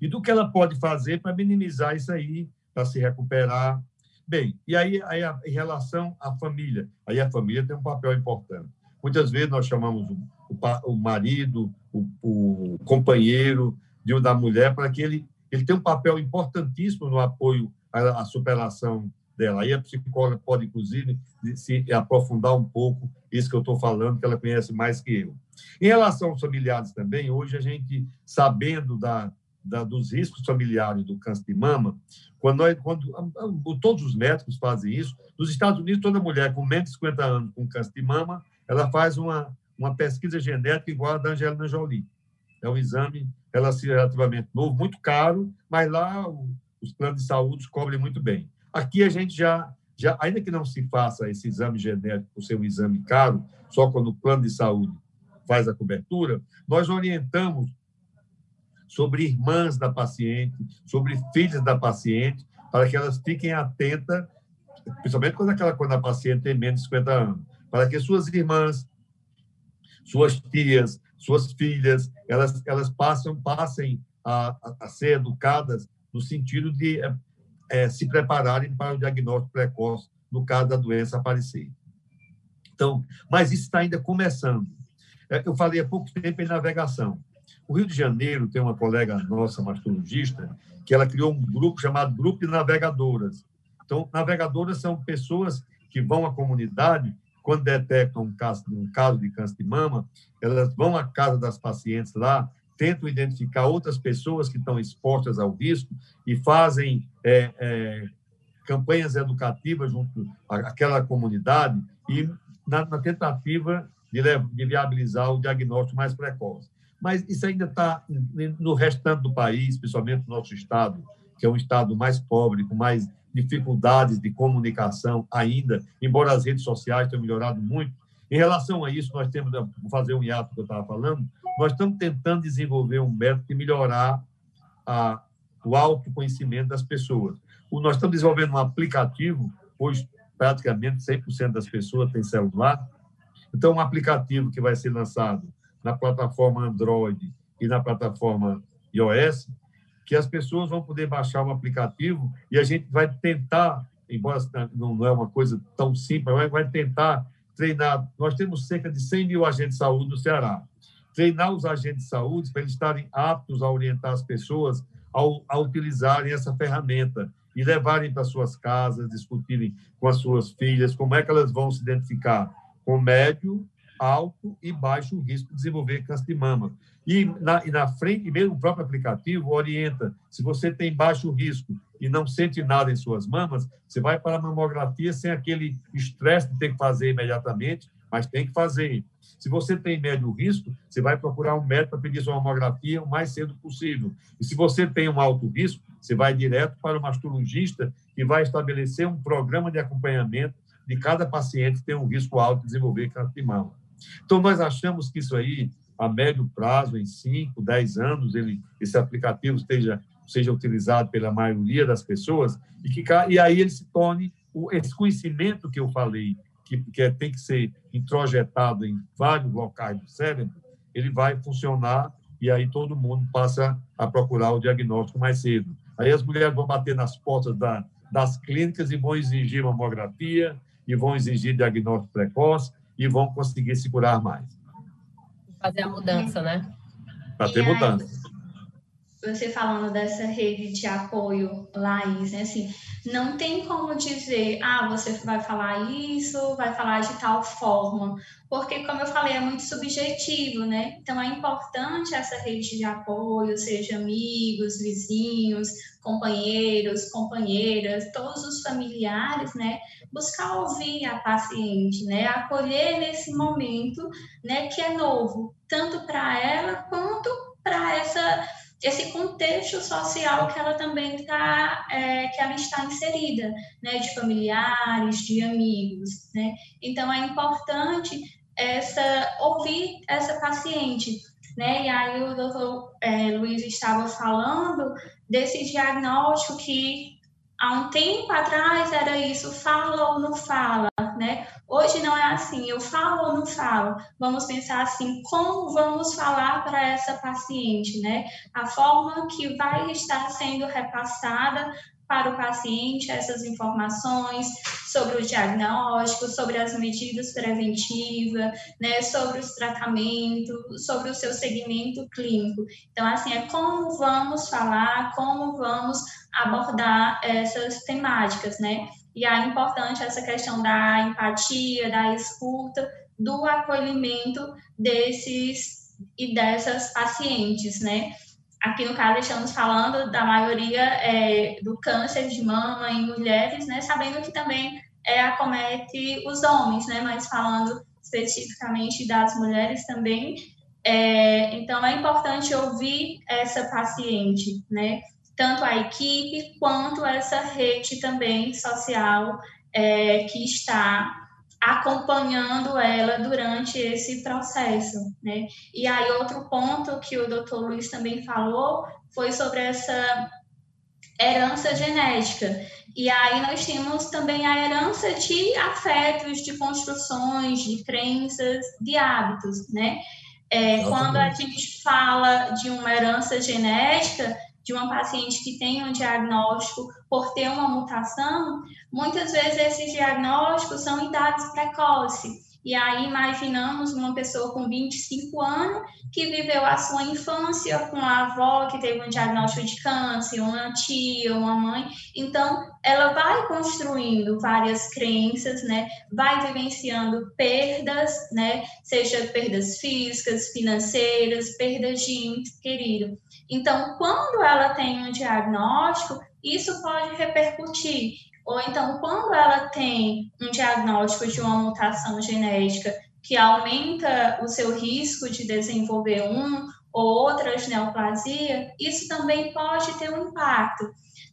e do que ela pode fazer para minimizar isso aí, para se recuperar. Bem, e aí, aí a, em relação à família, aí a família tem um papel importante. Muitas vezes nós chamamos o, o, o marido, o, o, companheiro de, da mulher para que ele, ele tenha um papel importantíssimo no apoio à, à superação dela. Aí a psicóloga pode, inclusive, se aprofundar um pouco isso que eu estou falando, que ela conhece mais que eu. Em relação aos familiares também, hoje a gente, sabendo da, da, dos riscos familiares do câncer de mama, quando, nós, quando todos os médicos fazem isso, nos Estados Unidos, toda mulher com menos de 50 anos com câncer de mama, ela faz uma, uma pesquisa genética igual a da Angelina Jolie. É um exame relativamente novo, muito caro, mas lá os planos de saúde cobrem muito bem. Aqui a gente já, já ainda que não se faça esse exame genético por ser um exame caro, só quando o plano de saúde faz a cobertura, nós orientamos sobre irmãs da paciente, sobre filhas da paciente, para que elas fiquem atentas, principalmente quando, aquela, quando a paciente tem menos de 50 anos, para que suas irmãs, suas tias, suas filhas, elas, elas passam, passem a, a ser educadas no sentido de é, se prepararem para o diagnóstico precoce no caso da doença aparecer. Então, mas isso está ainda começando. É, eu falei há pouco tempo em navegação. O Rio de Janeiro tem uma colega nossa, mastologista, que ela criou um grupo chamado Grupo de Navegadoras. Então, navegadoras são pessoas que vão à comunidade, quando detectam um caso, um caso de câncer de mama, elas vão à casa das pacientes lá, tentam identificar outras pessoas que estão expostas ao risco e fazem é, é, campanhas educativas junto àquela comunidade e na, na tentativa de, de, viabilizar o diagnóstico mais precoce. Mas isso ainda está no restante do país, principalmente no nosso estado, que é um estado mais pobre, com mais dificuldades de comunicação ainda, embora as redes sociais tenham melhorado muito. Em relação a isso, nós temos, vou fazer um hiato que eu estava falando, nós estamos tentando desenvolver um método de melhorar a, o autoconhecimento das pessoas. O, nós estamos desenvolvendo um aplicativo, pois praticamente 100% das pessoas têm celular. Então, um aplicativo que vai ser lançado na plataforma Android e na plataforma iOS, que as pessoas vão poder baixar o aplicativo e a gente vai tentar, embora não é uma coisa tão simples, mas vai tentar treinar. Nós temos cerca de 100 mil agentes de saúde no Ceará treinar os agentes de saúde para eles estarem aptos a orientar as pessoas ao, a utilizarem essa ferramenta e levarem para suas casas, discutirem com as suas filhas como é que elas vão se identificar com médio, alto e baixo risco de desenvolver câncer de mama. E na, e na frente, mesmo o próprio aplicativo orienta, se você tem baixo risco, e não sente nada em suas mamas, você vai para a mamografia sem aquele estresse de ter que fazer imediatamente, mas tem que fazer. Se você tem médio risco, você vai procurar um médico para pedir sua mamografia o mais cedo possível. E se você tem um alto risco, você vai direto para o mastologista e vai estabelecer um programa de acompanhamento de cada paciente que tem um risco alto de desenvolver câncer de mama. Então, nós achamos que isso aí, a médio prazo, em 5, 10 anos, ele, esse aplicativo esteja, seja utilizado pela maioria das pessoas e, que, e aí ele se torne, esse conhecimento que eu falei, que, que é, tem que ser introjetado em vários locais do cérebro, ele vai funcionar e aí todo mundo passa a procurar o diagnóstico mais cedo. Aí as mulheres vão bater nas portas da, das clínicas e vão exigir mamografia, e vão exigir diagnóstico precoce, e vão conseguir se curar mais. Fazer a mudança, né? Para ter mudança você falando dessa rede de apoio, Laís, né? Assim, não tem como dizer, ah, você vai falar isso, vai falar de tal forma, porque, como eu falei, é muito subjetivo, né? Então, é importante essa rede de apoio, seja amigos, vizinhos, companheiros, companheiras, todos os familiares, né? Buscar ouvir a paciente, né? Acolher nesse momento, né? Que é novo, tanto para ela quanto para essa esse contexto social que ela também está, é, que ela está inserida, né, de familiares, de amigos, né? Então é importante essa ouvir essa paciente, né? E aí o doutor é, Luiz estava falando desse diagnóstico que há um tempo atrás era isso, fala ou não fala, né? Hoje não é assim, eu falo ou não falo. Vamos pensar assim, como vamos falar para essa paciente, né? A forma que vai estar sendo repassada para o paciente essas informações sobre o diagnóstico, sobre as medidas preventivas, né, sobre os tratamentos, sobre o seu segmento clínico. Então, assim, é como vamos falar, como vamos abordar essas temáticas, né? E é importante essa questão da empatia, da escuta, do acolhimento desses e dessas pacientes, né? Aqui no caso estamos falando da maioria é, do câncer de mama em mulheres, né? Sabendo que também é, acomete os homens, né? Mas falando especificamente das mulheres também. É, então é importante ouvir essa paciente, né? Tanto a equipe quanto essa rede também social é, que está acompanhando ela durante esse processo, né? E aí outro ponto que o Dr. Luiz também falou foi sobre essa herança genética. E aí nós temos também a herança de afetos, de construções, de crenças, de hábitos, né? É, quando a gente fala de uma herança genética, de uma paciente que tem um diagnóstico por ter uma mutação, muitas vezes esses diagnósticos são em idades precoces. E aí imaginamos uma pessoa com 25 anos que viveu a sua infância com a avó que teve um diagnóstico de câncer, uma tia, uma mãe. Então, ela vai construindo várias crenças, né? Vai vivenciando perdas, né? Seja perdas físicas, financeiras, perdas de ente querido. Então, quando ela tem um diagnóstico, isso pode repercutir ou então, quando ela tem um diagnóstico de uma mutação genética que aumenta o seu risco de desenvolver um ou outras neoplasia, isso também pode ter um impacto,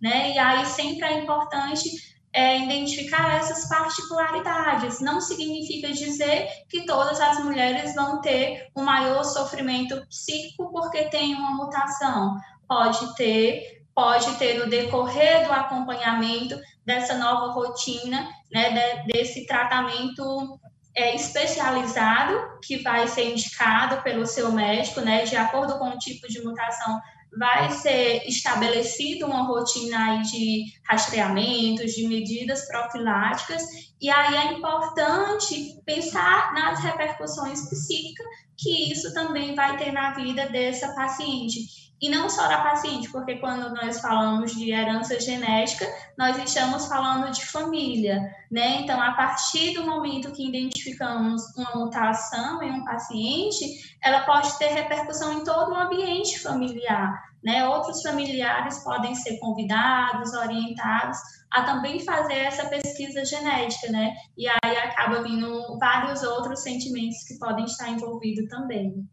né? E aí sempre é importante é, identificar essas particularidades. Não significa dizer que todas as mulheres vão ter um maior sofrimento psíquico porque tem uma mutação. Pode ter pode ter no decorrer do acompanhamento dessa nova rotina, né, de, desse tratamento é, especializado que vai ser indicado pelo seu médico, né, de acordo com o tipo de mutação, vai ser estabelecida uma rotina de rastreamentos, de medidas profiláticas, e aí é importante pensar nas repercussões psíquicas que isso também vai ter na vida dessa paciente. E não só da paciente, porque quando nós falamos de herança genética, nós estamos falando de família, né? Então, a partir do momento que identificamos uma mutação em um paciente, ela pode ter repercussão em todo o ambiente familiar, né? Outros familiares podem ser convidados, orientados a também fazer essa pesquisa genética, né? E aí acaba vindo vários outros sentimentos que podem estar envolvidos também.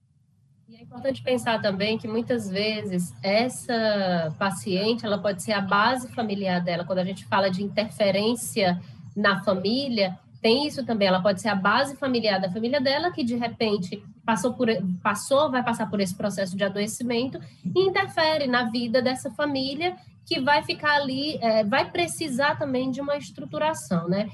Importante pensar também que muitas vezes essa paciente ela pode ser a base familiar dela. Quando a gente fala de interferência na família, tem isso também. Ela pode ser a base familiar da família dela que de repente passou por passou vai passar por esse processo de adoecimento e interfere na vida dessa família que vai ficar ali, é, vai precisar também de uma estruturação, né?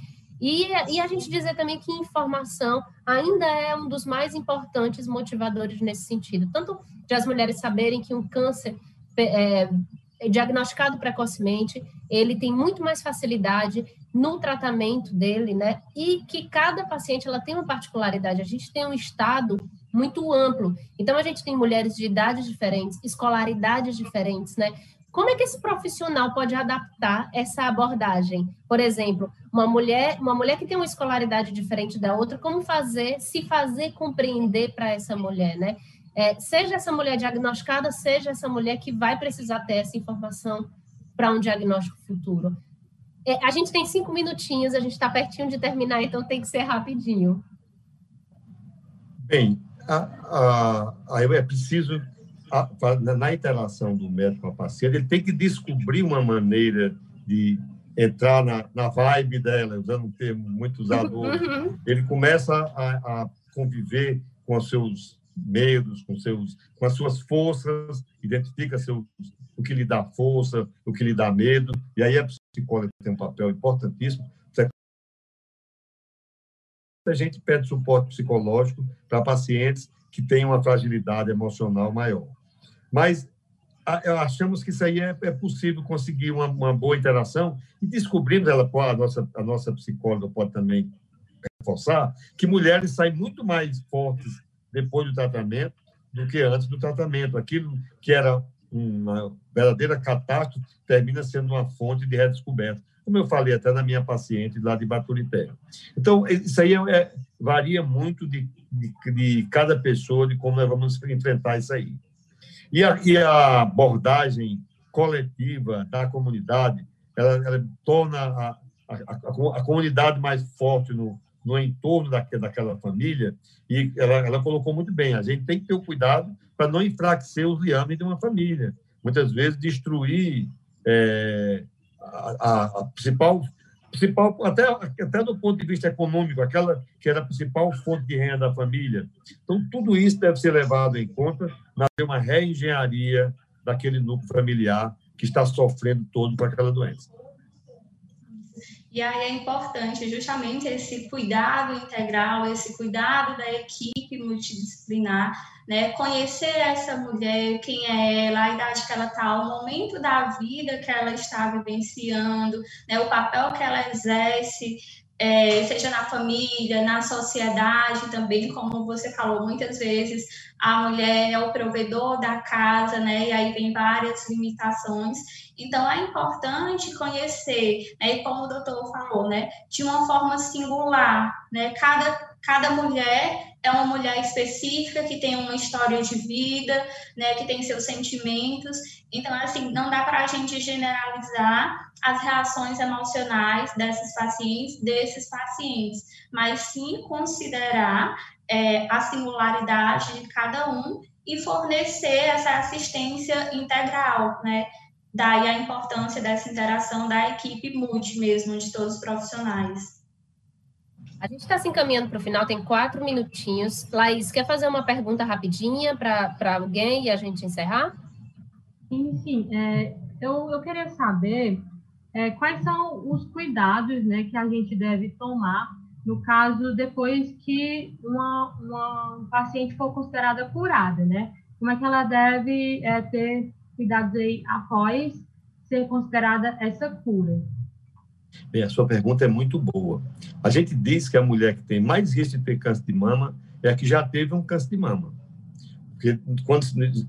E, e a gente dizer também que informação ainda é um dos mais importantes motivadores nesse sentido, tanto de as mulheres saberem que um câncer é, é diagnosticado precocemente, ele tem muito mais facilidade no tratamento dele, né? E que cada paciente ela tem uma particularidade. A gente tem um estado muito amplo. Então a gente tem mulheres de idades diferentes, escolaridades diferentes, né? Como é que esse profissional pode adaptar essa abordagem? Por exemplo, uma mulher, uma mulher que tem uma escolaridade diferente da outra, como fazer, se fazer compreender para essa mulher, né? É, seja essa mulher diagnosticada, seja essa mulher que vai precisar ter essa informação para um diagnóstico futuro. É, a gente tem cinco minutinhos, a gente está pertinho de terminar, então tem que ser rapidinho. Bem, a, a, é preciso na interação do médico com a paciente, ele tem que descobrir uma maneira de entrar na, na vibe dela, usando um termo muito usado hoje. Uhum. Ele começa a, a, conviver com os seus medos, com, seus, com as suas forças, identifica seus, o que lhe dá força, o que lhe dá medo, e aí a psicóloga tem um papel importantíssimo. A gente pede suporte psicológico para pacientes que têm uma fragilidade emocional maior. Mas achamos que isso aí é, é possível conseguir uma, uma, boa interação e descobrimos, ela, a nossa, a nossa psicóloga pode também reforçar, que mulheres saem muito mais fortes depois do tratamento do que antes do tratamento. Aquilo que era uma verdadeira catástrofe termina sendo uma fonte de redescoberta, como eu falei até na minha paciente lá de Baturité. Então, isso aí é, é, varia muito de, de, de cada pessoa, de como nós vamos enfrentar isso aí. E a, e a abordagem coletiva da comunidade, ela, ela torna a, a, a, comunidade mais forte no, no entorno daquela, daquela família, e ela, ela colocou muito bem, a gente tem que ter o cuidado para não enfraquecer os liames de uma família. Muitas vezes, destruir é, a, a, principal principal, até, até do ponto de vista econômico, aquela que era a principal fonte de renda da família. Então, tudo isso deve ser levado em conta na uma reengenharia daquele núcleo familiar que está sofrendo todo com aquela doença. E aí é importante justamente esse cuidado integral, esse cuidado da equipe multidisciplinar, né? Conhecer essa mulher, quem é ela, a idade que ela está, o momento da vida que ela está vivenciando, né? O papel que ela exerce, é, seja na família, na sociedade também, como você falou muitas vezes, a mulher é o provedor da casa, né? E aí vem várias limitações. Então é importante conhecer, né? E como o doutor falou, né? De uma forma singular, né? Cada cada mulher é uma mulher específica que tem uma história de vida, né? Que tem seus sentimentos. Então assim não dá para a gente generalizar as reações emocionais desses pacientes, desses pacientes, mas sim considerar é, a singularidade de cada um e fornecer essa assistência integral, né? Daí a importância dessa interação da equipe multi mesmo, de todos os profissionais. A gente está se encaminhando para o final, tem quatro minutinhos. Laís, quer fazer uma pergunta rapidinha para alguém e a gente encerrar? Sim. É, eu, eu queria saber é, quais são os cuidados né, que a gente deve tomar no caso depois que uma, uma paciente for considerada curada, né? Como é que ela deve é, ter cuidados aí após ser considerada essa cura? Bem, a sua pergunta é muito boa. A gente diz que a mulher que tem mais risco de ter câncer de mama é a que já teve um câncer de mama. Porque quando,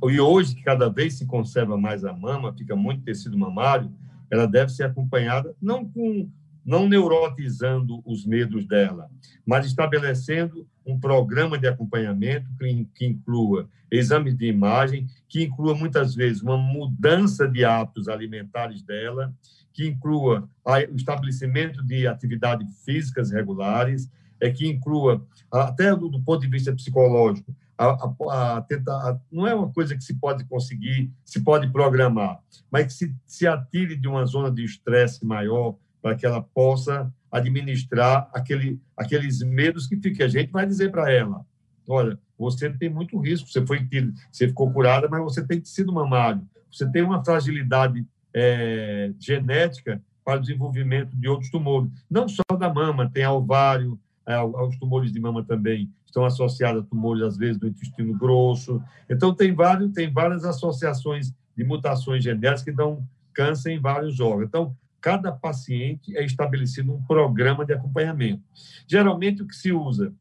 e hoje, que cada vez se conserva mais a mama, fica muito tecido mamário, ela deve ser acompanhada não com não neurotizando os medos dela, mas estabelecendo um programa de acompanhamento que, que inclua exames de imagem, que inclua muitas vezes uma mudança de hábitos alimentares dela, que inclua o estabelecimento de atividades físicas regulares, é que inclua até do, do ponto de vista psicológico a, a, a tentar, não é uma coisa que se pode conseguir, se pode programar, mas que se, se atire de uma zona de estresse maior para que ela possa administrar aquele, aqueles medos que fica. A gente vai dizer para ela, olha, você tem muito risco, você foi você ficou curada, mas você tem sido mamário, você tem uma fragilidade é, genética para o desenvolvimento de outros tumores, não só da mama, tem ovário, é, os tumores de mama também estão associados a tumores, às vezes, do intestino grosso. Então, tem, vários, tem várias associações de mutações genéticas que dão câncer em vários órgãos. Então, cada paciente é estabelecido um programa de acompanhamento. Geralmente, o que se usa?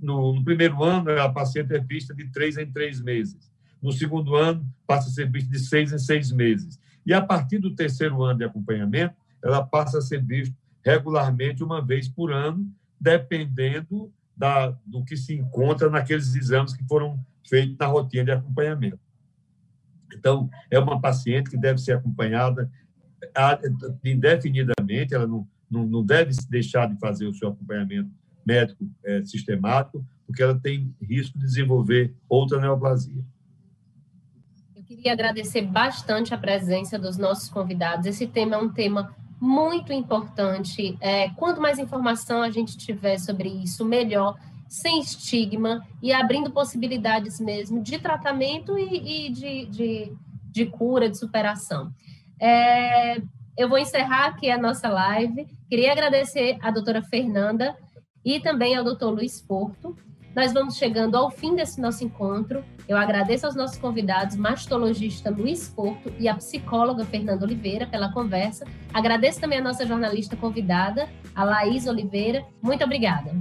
No, no primeiro ano, a paciente é vista de três em três meses. No segundo ano, passa a ser vista de seis em seis meses. E a partir do terceiro ano de acompanhamento, ela passa a ser vista regularmente, uma vez por ano, dependendo da, do que se encontra naqueles exames que foram feitos na rotina de acompanhamento. Então, é uma paciente que deve ser acompanhada indefinidamente, ela não, não, não deve deixar de fazer o seu acompanhamento médico é, sistemático, porque ela tem risco de desenvolver outra neoplasia. Queria agradecer bastante a presença dos nossos convidados. Esse tema é um tema muito importante. É, quanto mais informação a gente tiver sobre isso, melhor, sem estigma e abrindo possibilidades mesmo de tratamento e, e de, de, de, cura, de superação. É, eu vou encerrar aqui a nossa live. Queria agradecer à doutora Fernanda e também ao doutor Luiz Porto nós vamos chegando ao fim desse nosso encontro. Eu agradeço aos nossos convidados, mastologista Luiz Porto e a psicóloga Fernanda Oliveira, pela conversa. Agradeço também a nossa jornalista convidada, a Laís Oliveira. Muito obrigada.